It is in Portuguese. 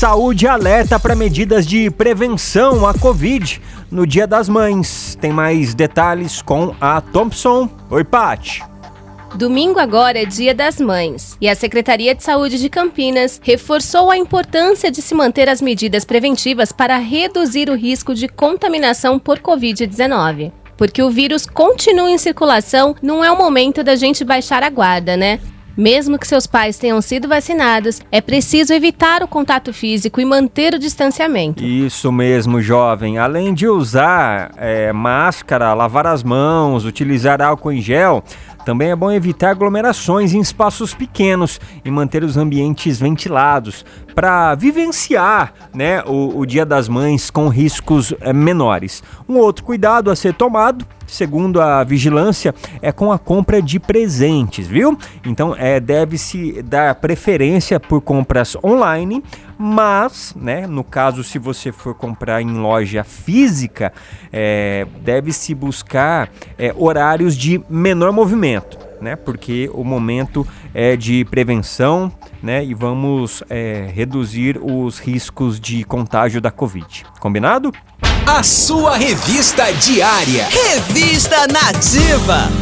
Saúde alerta para medidas de prevenção à Covid no Dia das Mães. Tem mais detalhes com a Thompson. Oi, Paty. Domingo agora é Dia das Mães e a Secretaria de Saúde de Campinas reforçou a importância de se manter as medidas preventivas para reduzir o risco de contaminação por Covid-19. Porque o vírus continua em circulação, não é o momento da gente baixar a guarda, né? Mesmo que seus pais tenham sido vacinados, é preciso evitar o contato físico e manter o distanciamento. Isso mesmo, jovem. Além de usar é, máscara, lavar as mãos, utilizar álcool em gel, também é bom evitar aglomerações em espaços pequenos e manter os ambientes ventilados para vivenciar né, o, o, Dia das Mães com riscos é, menores. Um outro cuidado a ser tomado, segundo a vigilância, é com a compra de presentes, viu? Então é, deve-se dar preferência por compras online, mas, né, no caso, se você for comprar em loja física, é, deve-se buscar é, horários de menor movimento né? Porque o momento é de prevenção, né? E vamos é, reduzir os riscos de contágio da Covid. Combinado? A sua revista diária. Revista Nativa.